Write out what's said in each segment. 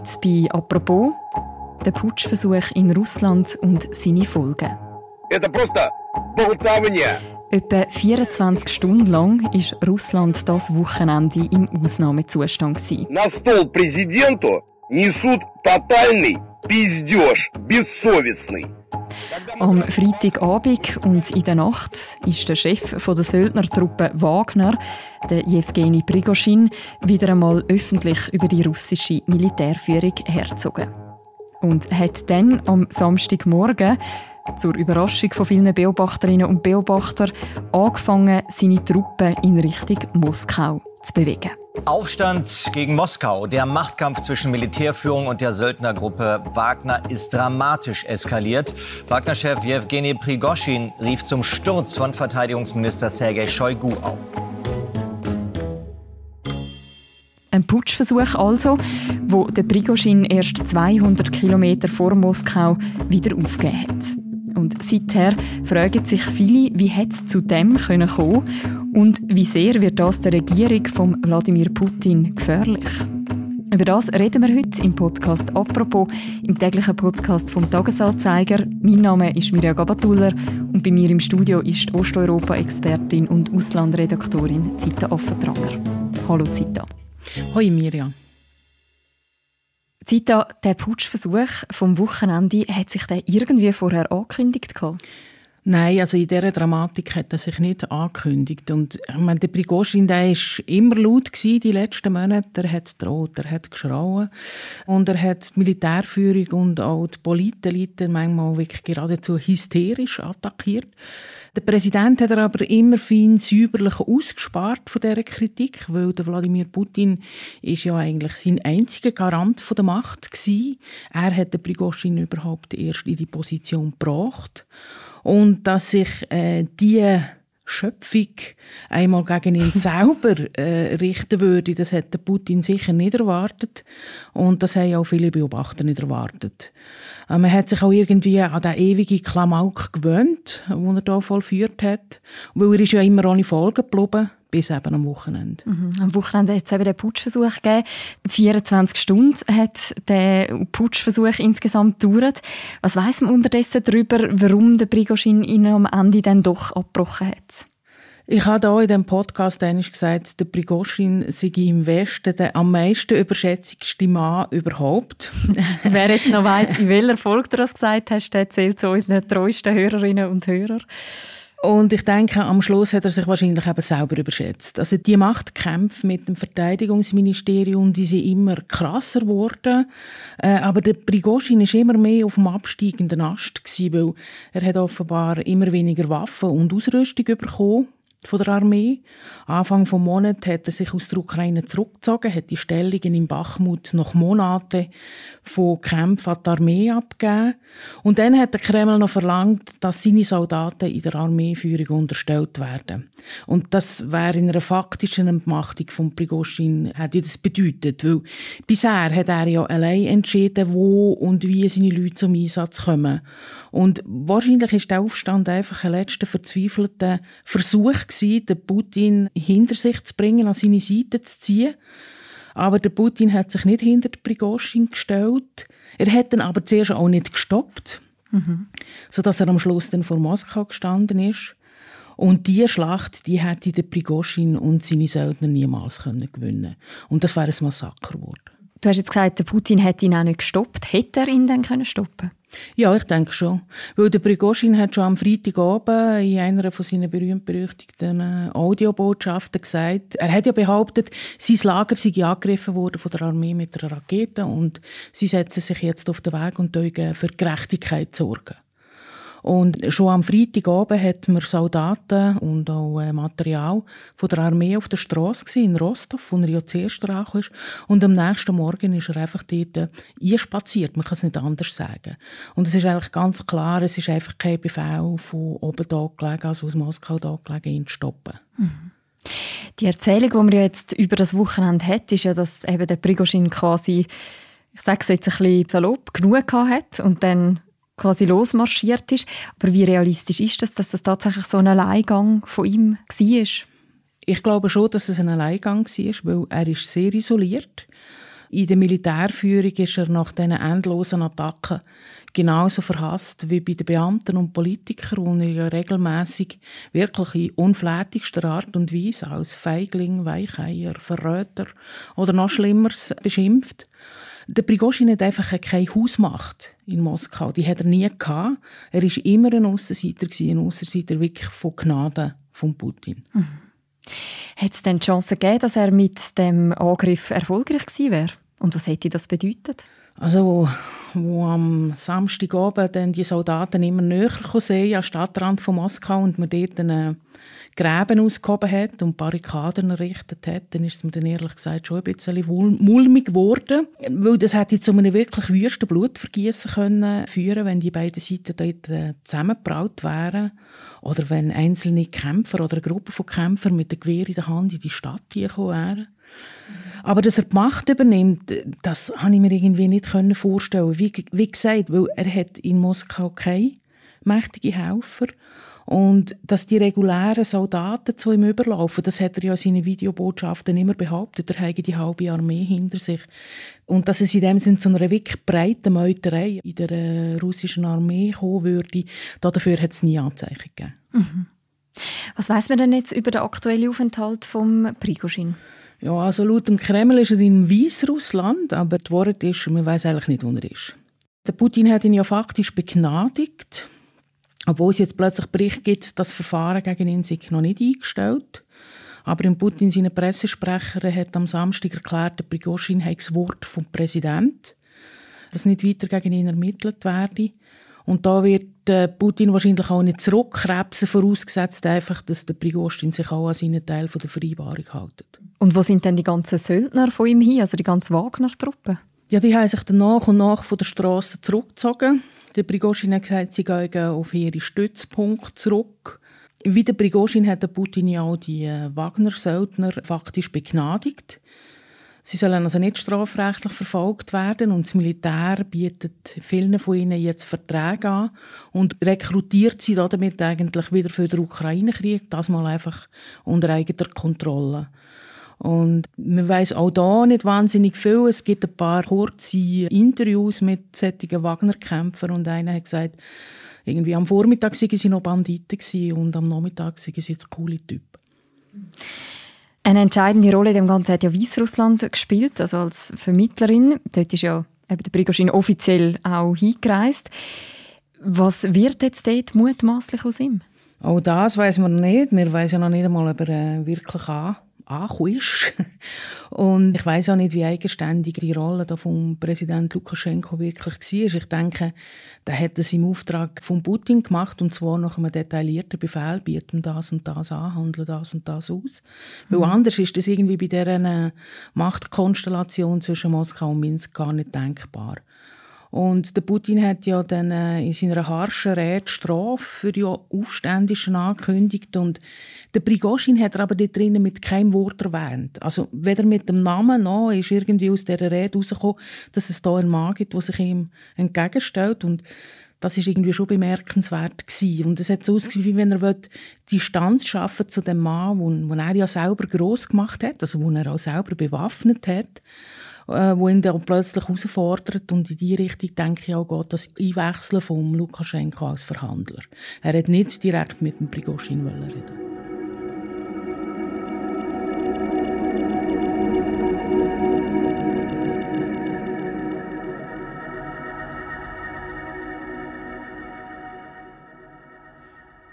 Heute bei «Apropos» der Putschversuch in Russland und seine Folgen. Etwa 24 Stunden lang war Russland das Wochenende im Ausnahmezustand. На стол президенту несут тотальный пиздеж, бессовестный. Am Freitagabend und in der Nacht ist der Chef der Söldnertruppe Wagner, der Jewgeni Prigoschin, wieder einmal öffentlich über die russische Militärführung herzogen. Und hat dann am Samstagmorgen zur Überraschung von vielen Beobachterinnen und Beobachtern angefangen, seine Truppen in Richtung Moskau zu bewegen. Aufstand gegen Moskau. Der Machtkampf zwischen Militärführung und der Söldnergruppe Wagner ist dramatisch eskaliert. Wagner-Chef Jewgeni Prigoschin rief zum Sturz von Verteidigungsminister Sergei Shoigu auf. Ein Putschversuch also, wo der Prigoschin erst 200 Kilometer vor Moskau wieder aufgegeben hat. Und seither fragen sich viele, wie es zu dem kommen und wie sehr wird das der Regierung von Wladimir Putin gefährlich? Über das reden wir heute im Podcast «Apropos», im täglichen Podcast vom «Tagesanzeiger». Mein Name ist Mirja Gabatuller und bei mir im Studio ist Osteuropa-Expertin und Auslandredaktorin Zita Affentranger. Hallo Zita. Hoi Mirja. Zita, der Putschversuch vom Wochenende, hat sich der irgendwie vorher angekündigt? Nein, also in dieser Dramatik hat er sich nicht angekündigt. Und ich meine, der Prigozhin, der war immer laut gewesen, die letzten Monate. Er hat droht, er hat geschrauen. Und er hat die Militärführung und auch die Politelite manchmal wirklich geradezu hysterisch attackiert. Der Präsident hat er aber immer fein säuberlich ausgespart von dieser Kritik, weil der Wladimir Putin ist ja eigentlich sein einziger Garant von der Macht gewesen. Er hat den Prigozhin überhaupt erst in die Position gebracht und dass sich äh, die Schöpfung einmal gegen ihn selber äh, richten würde, das hätte Putin sicher nicht erwartet. Und das haben auch viele Beobachter nicht erwartet. Äh, man hat sich auch irgendwie an den ewigen Klamauk gewöhnt, den er hier vollführt hat, weil er ist ja immer ohne Folgen geblieben bis eben am Wochenende. Mhm. Am Wochenende hat es eben den Putschversuch gegeben. 24 Stunden hat der Putschversuch insgesamt gedauert. Was weiß man unterdessen darüber, warum der Prigozhin ihn am Ende dann doch abgebrochen hat? Ich habe hier in diesem Podcast gesagt, der Prigozhin sei im Westen der am meisten überschätzigste Mann überhaupt. Wer jetzt noch weiss, in welcher Folge du das gesagt hast, der zählt zu unseren treuesten Hörerinnen und Hörern. Und ich denke, am Schluss hat er sich wahrscheinlich eben selber überschätzt. Also die Machtkämpfe mit dem Verteidigungsministerium, die sind immer krasser geworden. Äh, aber der Prigozhin ist immer mehr auf dem absteigenden Ast gewesen, weil er hat offenbar immer weniger Waffen und Ausrüstung bekommen von der Armee. Anfang des Monats hat er sich aus der Ukraine zurückgezogen, hat die Stellungen in Bachmut nach Monaten von Kämpfen an die Armee abgegeben. Und dann hat der Kreml noch verlangt, dass seine Soldaten in der Armeeführung unterstellt werden. Und das wäre in einer faktischen Entmachtung von Prigozhin hätte das bedeutet, weil bisher hat er ja allein entschieden, wo und wie seine Leute zum Einsatz kommen. Und wahrscheinlich ist der Aufstand einfach ein letzter verzweifelter Versuch gewesen, den Putin hinter sich zu bringen, an seine Seite zu ziehen. Aber der Putin hat sich nicht hinter Prigozhin gestellt. Er hat dann aber zuerst auch nicht gestoppt, mhm. sodass er am Schluss dann vor Moskau gestanden ist. Und diese Schlacht, die hätte der Prigozhin und seine Söldner niemals können gewinnen Und das wäre ein Massaker geworden. Du hast jetzt gesagt, der Putin hätte ihn auch nicht gestoppt. Hätte er ihn dann können stoppen ja, ich denke schon. Weil der Prigozhin hat schon am Freitagabend in einer von seinen berühmt-berüchtigten äh, Audiobotschaften gesagt, er hat ja behauptet, sein Lager sei angegriffen worden von der Armee mit einer Rakete und sie setzen sich jetzt auf den Weg und für Gerechtigkeit sorgen. Und schon am Freitagabend hat man Soldaten und auch äh, Material von der Armee auf der Straße in Rostov, wo er ja zuerst angekommen ist. Und am nächsten Morgen ist er einfach dort äh, einspaziert. Man kann es nicht anders sagen. Und es ist eigentlich ganz klar, es ist einfach kein Befehl von oben da gelegen, also aus Moskau da gelegen, ihn zu stoppen. Mhm. Die Erzählung, die man jetzt über das Wochenende hat, ist ja, dass eben der Prigozhin quasi, ich sage es jetzt ein bisschen salopp, genug hat und dann quasi losmarschiert ist. Aber wie realistisch ist das, dass das tatsächlich so ein Alleingang von ihm war? Ich glaube schon, dass es ein Alleingang war, weil er ist sehr isoliert In der Militärführung ist er nach diesen endlosen Attacken genauso verhasst wie bei den Beamten und Politikern, die er regelmäßig wirklich in unflätigster Art und Weise als Feigling, Weicheier, Verräter oder noch Schlimmeres beschimpft. Der Prigozhin hat einfach keine Hausmacht in Moskau. Die hat er nie gehabt. Er war immer ein Aussenseiter, ein Aussenseiter wirklich von Gnade von Putin. Mhm. Hat es denn die Chance gegeben, dass er mit dem Angriff erfolgreich gewesen wäre? Und was hätte das bedeutet? Also, wo am Samstagabend dann die Soldaten immer näher sehen, am Stadtrand von Moskau und man dort einen Gräben ausgehoben hat und Barrikaden errichtet hat, dann ist es mir dann ehrlich gesagt schon ein bisschen mulmig geworden. Weil das hätte zu einem wirklich wüsten Blutvergießen können führen wenn die beiden Seiten dort äh, zusammengebraut wären. Oder wenn einzelne Kämpfer oder eine Gruppe von Kämpfern mit dem Gewehr in der Hand in die Stadt gekommen wären. Aber dass er die Macht übernimmt, das habe ich mir irgendwie nicht vorstellen wie, wie gesagt, weil er hat in Moskau keine mächtige Helfer und dass die regulären Soldaten zu ihm überlaufen, das hat er ja in seinen Videobotschaften immer behauptet. Er habe die halbe Armee hinter sich. Und dass es in dem Sinne zu einer wirklich breiten Meuterei in der äh, russischen Armee kommen würde, dafür hat es nie Anzeichen gegeben. Mhm. Was weiß man denn jetzt über den aktuellen Aufenthalt von Prigozhin? Ja, also laut dem Kreml ist er in Weißrussland, aber das Wort ist, man weiß eigentlich nicht, wo er ist. Der Putin hat ihn ja faktisch begnadigt, obwohl es jetzt plötzlich Bericht gibt, das Verfahren gegen ihn sich noch nicht eingestellt aber in Putin, seine Pressesprecher, hat am Samstag erklärt, der Prigozhin habe das Wort vom Präsidenten, dass nicht weiter gegen ihn ermittelt werde. Und da wird äh, Putin wahrscheinlich auch nicht zurückkrebsen, vorausgesetzt einfach, dass der Prigozhin sich auch an seinen Teil von der Vereinbarung hält. Und wo sind denn die ganzen Söldner von ihm hin, also die ganzen Wagner-Truppen? Ja, die haben sich dann nach und nach von der Straße zurückgezogen. Der Prigozhin hat gesagt, sie gehen auf ihre Stützpunkte zurück. Wie der Prigozhin hat der Putin ja auch die äh, Wagner-Söldner faktisch begnadigt. Sie sollen also nicht strafrechtlich verfolgt werden und das Militär bietet vielen von ihnen jetzt Verträge an und rekrutiert sie damit eigentlich wieder für den Ukraine-Krieg, das mal einfach unter eigener Kontrolle. Und man weiß auch da nicht wahnsinnig viel. Es gibt ein paar kurze Interviews mit solchen Wagner-Kämpfern und einer hat gesagt, irgendwie am Vormittag waren sie noch Banditen und am Nachmittag waren sie jetzt coole Typen. Eine entscheidende Rolle in dem Ganzen hat ja Weißrussland gespielt, also als Vermittlerin. Dort ist ja eben der Prigozhin offiziell auch hingereist. Was wird jetzt dort mutmaßlich aus ihm? Auch das weiß man nicht. Wir wissen ja noch nicht einmal, ob er äh, wirklich an angekommen ist. Und ich weiß auch nicht, wie eigenständig die Rolle da vom Präsident Lukaschenko wirklich war. Ich denke, der hat es im Auftrag von Putin gemacht und zwar nach einem detaillierten Befehl, bieten das und das an, handeln das und das aus. Mhm. Weil anders ist das irgendwie bei dieser Machtkonstellation zwischen Moskau und Minsk gar nicht denkbar. Und der Putin hat ja dann äh, in seiner harschen Rede Strafe für die Aufständischen angekündigt. Und der Prigozhin hat er aber dort drinnen mit keinem Wort erwähnt. Also weder mit dem Namen noch ist irgendwie aus dieser Rede herausgekommen, dass es da einen Mann gibt, der sich ihm entgegenstellt. Und das ist irgendwie schon bemerkenswert gewesen. Und es hat so ausgesehen, wie wenn er Distanz schaffen zu dem Mann, den er ja selber groß gemacht hat, also den er auch selber bewaffnet hat äh, wo ihn dann plötzlich herausfordert. Und in die Richtung denke ich auch, geht das Einwechseln von Lukaschenko als Verhandler. Er hat nicht direkt mit dem Prigozhin reden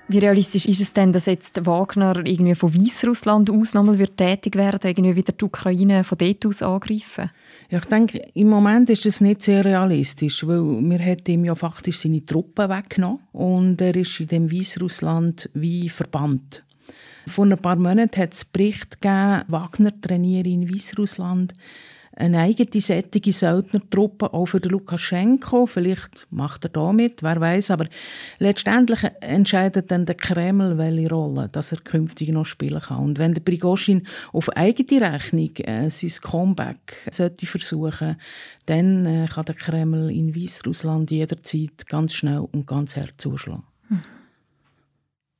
Wie realistisch ist es denn, dass jetzt Wagner irgendwie von Weißrussland aus nochmal wird tätig werden, irgendwie wieder die Ukraine von dort aus angreifen? Ja, ich denke, im Moment ist das nicht sehr realistisch, weil wir hat ihm ja faktisch seine Truppen weggenommen und er ist in dem Weißrussland wie verbannt. Vor ein paar Monaten hat es Bericht gegeben, Wagner trainiere in Weißrussland eine eigene sättige Söldnertruppe auch für Lukaschenko. Vielleicht macht er da mit, wer weiß. Aber letztendlich entscheidet dann der Kreml, welche Rolle dass er künftig noch spielen kann. Und wenn der Prigozhin auf eigene Rechnung äh, sein Comeback sollte versuchen, dann äh, kann der Kreml in Weißrussland jederzeit ganz schnell und ganz hart zuschlagen. Hm.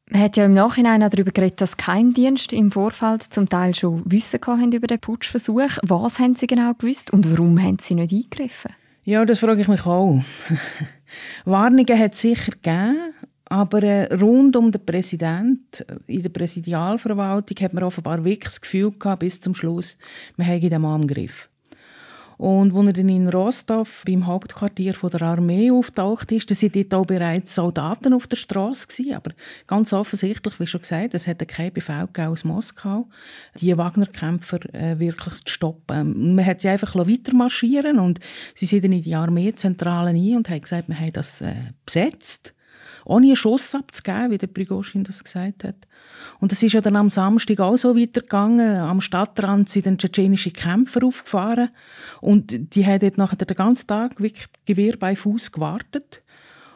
Man hat ja im Nachhinein auch darüber geredet, dass Geheimdienste im Vorfeld zum Teil schon Wissen hatten über den Putschversuch. Was haben sie genau gewusst und warum haben sie nicht eingegriffen? Ja, das frage ich mich auch. Warnungen hat es sicher gegeben, aber äh, rund um den Präsident in der Präsidialverwaltung hat man offenbar wirklich das Gefühl gehabt, bis zum Schluss, wir haben den Mann im Griff. Und als er dann in Rostov beim Hauptquartier der Armee auftaucht ist, da sind dort auch bereits Soldaten auf der Straße. Aber ganz offensichtlich, wie schon gesagt, es hätte keinen Befehl aus Moskau, die Wagner-Kämpfer äh, wirklich zu stoppen. Man hat sie einfach weiter marschieren und sie sind dann in die Armeezentralen ein und haben gesagt, wir haben das äh, besetzt ohne einen Schuss abzugeben, wie der Prigozhin das gesagt hat. Und es ist ja dann am Samstag auch so weitergegangen. Am Stadtrand sind dann tschetschenische Kämpfer aufgefahren und die haben dort nachher den ganzen Tag wirklich Gewehr bei Fuß gewartet.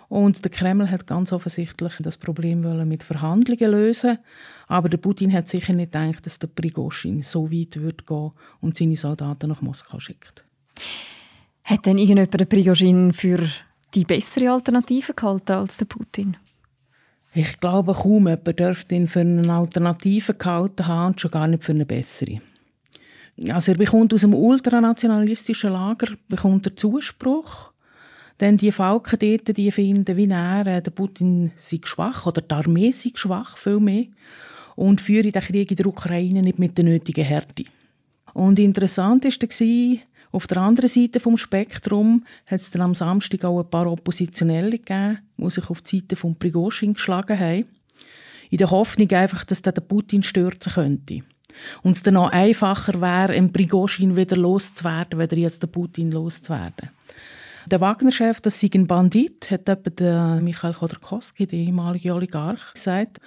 Und der Kreml hat ganz offensichtlich das Problem mit Verhandlungen lösen. Aber der Putin hat sicher nicht gedacht, dass der Prigozhin so weit wird gehen und seine Soldaten nach Moskau schickt. Hat denn irgendjemand den Prigozhin für die bessere Alternative gehalten als der Putin? Ich glaube, kaum jemand dürfte ihn für eine Alternative gehalten haben und schon gar nicht für eine bessere. Also er bekommt aus dem ultranationalistischen Lager bekommt er Zuspruch. Denn die Falken dort, die finden, wie er, äh, der Putin sei schwach oder die Armee sei schwach, viel mehr. Und führe den Krieg in der Ukraine nicht mit der nötigen Härte. Und interessant war, auf der anderen Seite vom Spektrum hat es dann am Samstag auch ein paar Oppositionelle gegeben, die sich auf die Seite von Prigozhin geschlagen haben. In der Hoffnung einfach, dass der Putin stürzen könnte. Und es dann auch einfacher wäre, einen Prigozhin wieder loszuwerden, weder jetzt den Putin loszuwerden. Der Wagner-Chef, das sei ein Bandit, hat etwa der Michael Chodorkowski, der ehemalige Oligarch, gesagt.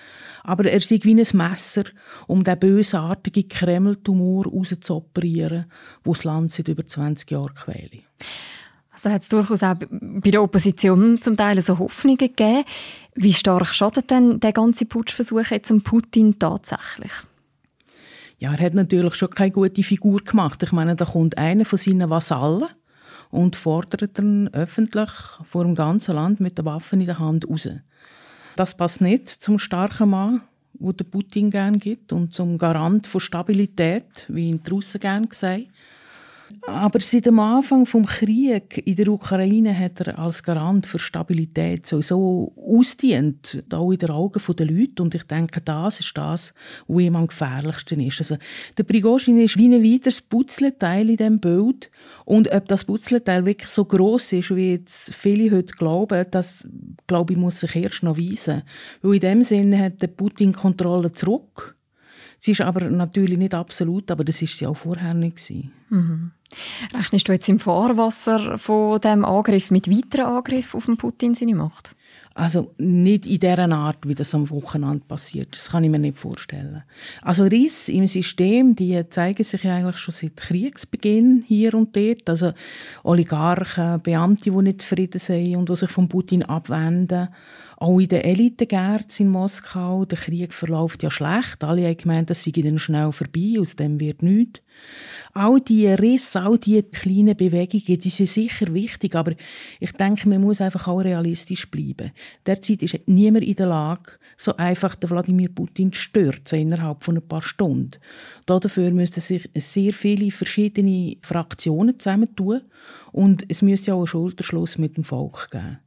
Aber er sei wie ein Messer, um den bösartigen Kreml-Tumor rauszuoperieren, wo das Land seit über 20 Jahren quäle. Also hat es durchaus auch bei der Opposition zum Teil so Hoffnungen gegeben. Wie stark schadet denn der ganze Putschversuch jetzt dem Putin tatsächlich? Ja, er hat natürlich schon keine gute Figur gemacht. Ich meine, da kommt einer von seinen Vasallen, und fordert dann öffentlich vor dem ganzen Land mit den Waffen in der Hand raus. Das passt nicht zum starken Mann, wo der Putin gern gibt und zum Garant von Stabilität, wie ihn die Russen gern sagen. Aber seit dem Anfang des Krieges in der Ukraine hat er als Garant für Stabilität sowieso ausdient, auch in den Augen der Leute. Und ich denke, das ist das, was ihm am gefährlichsten ist. Also, der Prigozhin ist wie ein weiteres Putzleteil in diesem Bild. Und ob das Putzleteil wirklich so groß ist, wie jetzt viele heute glauben, das, glaube ich, muss sich erst noch weisen. Weil in dem Sinne hat der Putin Kontrolle zurück. Sie ist aber natürlich nicht absolut, aber das ist sie auch vorher nicht. Mhm. Rechnest du jetzt im Fahrwasser von dem Angriff mit weiteren Angriffen auf den Putin seine Macht? Also nicht in der Art, wie das am Wochenende passiert. Das kann ich mir nicht vorstellen. Also Risse im System, die zeigen sich eigentlich schon seit Kriegsbeginn hier und dort. Also Oligarchen, Beamte, die nicht zufrieden sind und die sich von Putin abwenden. Auch in den Elitegärten in Moskau, der Krieg verläuft ja schlecht. Alle haben gemeint, das sei dann schnell vorbei, aus dem wird nichts. All diese Risse, all diese kleinen Bewegungen, die sind sicher wichtig, aber ich denke, man muss einfach auch realistisch bleiben. Derzeit ist niemand in der Lage, so einfach den Wladimir Putin zu stürzen innerhalb von ein paar Stunden. Dafür müssten sich sehr viele verschiedene Fraktionen zusammentun und es müsste auch einen Schulterschluss mit dem Volk geben.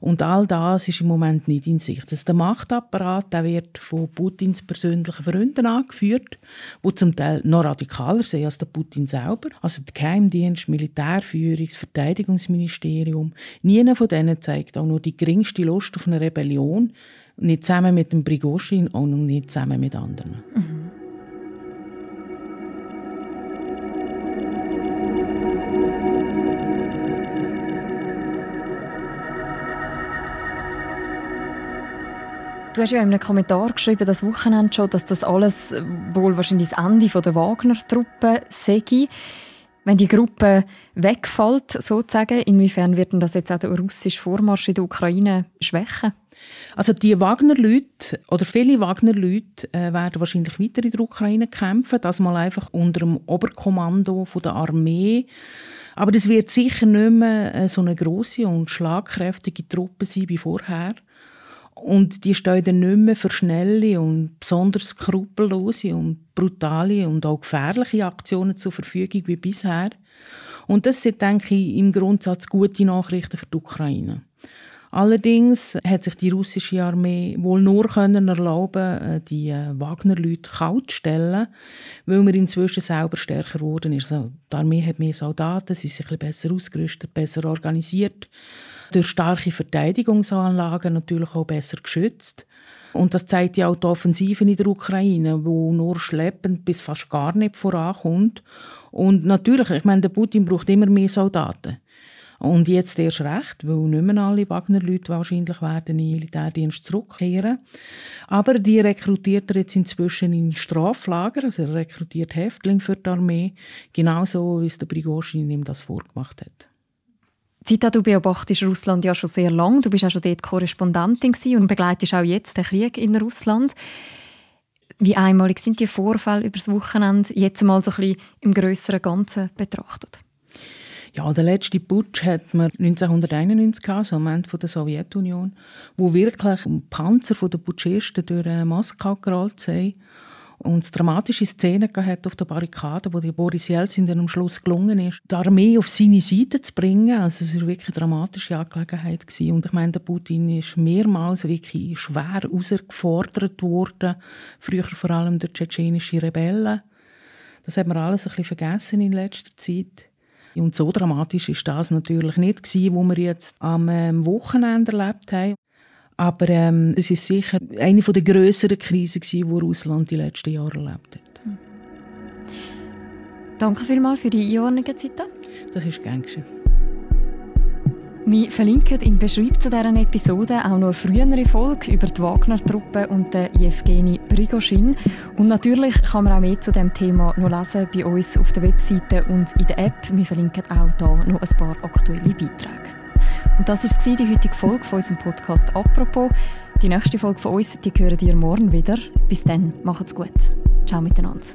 Und all das ist im Moment nicht in Sicht. Also der Machtapparat der wird von Putins persönlichen Freunden angeführt, die zum Teil noch radikaler sind als der Putin selber. Also der Geheimdienst, Militärführung, Verteidigungsministerium. Niemand von denen zeigt auch nur die geringste Lust auf eine Rebellion. Nicht zusammen mit dem Prigozhin, noch nicht zusammen mit anderen. Mhm. Du hast ja in einem Kommentar geschrieben, das Wochenende schon, dass das alles wohl wahrscheinlich das Ende der Wagner-Truppe sei. Wenn die Gruppe wegfällt, sozusagen, inwiefern wird denn das jetzt auch der russische Vormarsch in der Ukraine schwächen? Also die Wagner-Leute oder viele Wagner-Leute äh, werden wahrscheinlich weiter in der Ukraine kämpfen, das mal einfach unter dem Oberkommando der Armee. Aber das wird sicher nicht mehr äh, so eine große und schlagkräftige Truppe sein wie vorher. Und die stehen dann nicht mehr für schnelle und besonders skrupellose und brutale und auch gefährliche Aktionen zur Verfügung wie bisher. Und das sind, denke ich, im Grundsatz gute Nachrichten für die Ukraine. Allerdings hat sich die russische Armee wohl nur können erlauben, äh, die äh, Wagner-Leute kalt zu stellen, weil man inzwischen selber stärker geworden ist. Also die Armee hat mehr Soldaten, sie sind ein besser ausgerüstet, besser organisiert, durch starke Verteidigungsanlagen natürlich auch besser geschützt. Und das zeigt ja auch die Offensive in der Ukraine, wo nur schleppend bis fast gar nicht vorankommt. Und natürlich, ich meine, der Putin braucht immer mehr Soldaten. Und jetzt erst recht, weil nicht mehr alle Wagner-Leute wahrscheinlich werden in den Militärdienst zurückkehren. Aber die rekrutiert er jetzt inzwischen in Straflager, also er rekrutiert Häftlinge für die Armee, genauso wie es der Prigozhin ihm das vorgemacht hat. Zita, du beobachtest Russland ja schon sehr lange. Du bist auch schon dort Korrespondentin und begleitest auch jetzt den Krieg in Russland. Wie einmalig sind die Vorfälle über das Wochenende jetzt mal so ein bisschen im größeren Ganzen betrachtet? Ja, der letzte Putsch hat man 1991 gehabt, so am Ende der Sowjetunion, wo wirklich Panzer den Putschisten durch äh, Moskau gerollt sind und dramatische Szenen hat auf der Barrikade, wo die Boris Jelzin dann am Schluss gelungen ist, die Armee auf seine Seite zu bringen. Also es war wirklich eine dramatische Angelegenheit gewesen. und ich meine, der Putin ist mehrmals wirklich schwer herausgefordert worden, früher vor allem durch tschetschenische Rebellen. Das hat man alles ein bisschen vergessen in letzter Zeit. Und so dramatisch ist das natürlich nicht gewesen, wo wir jetzt am ähm, Wochenende erlebt haben. Aber ähm, es ist sicher eine der grösseren Krisen, die Russland die letzten Jahre erlebt hat. Danke vielmals für die Einordnung, Zita. Das ist gern geschehen. Wir verlinken im Beschreibung zu dieser Episode auch noch eine frühere Folge über die Wagner-Truppe und den Jewgeni Prigoschin. Und natürlich kann man auch mehr zu dem Thema noch lesen bei uns auf der Webseite und in der App. Wir verlinken auch hier noch ein paar aktuelle Beiträge. Und das war die heutige Folge von unserem Podcast «Apropos». Die nächste Folge von uns, die hören ihr morgen wieder. Bis dann, macht's gut. Ciao miteinander.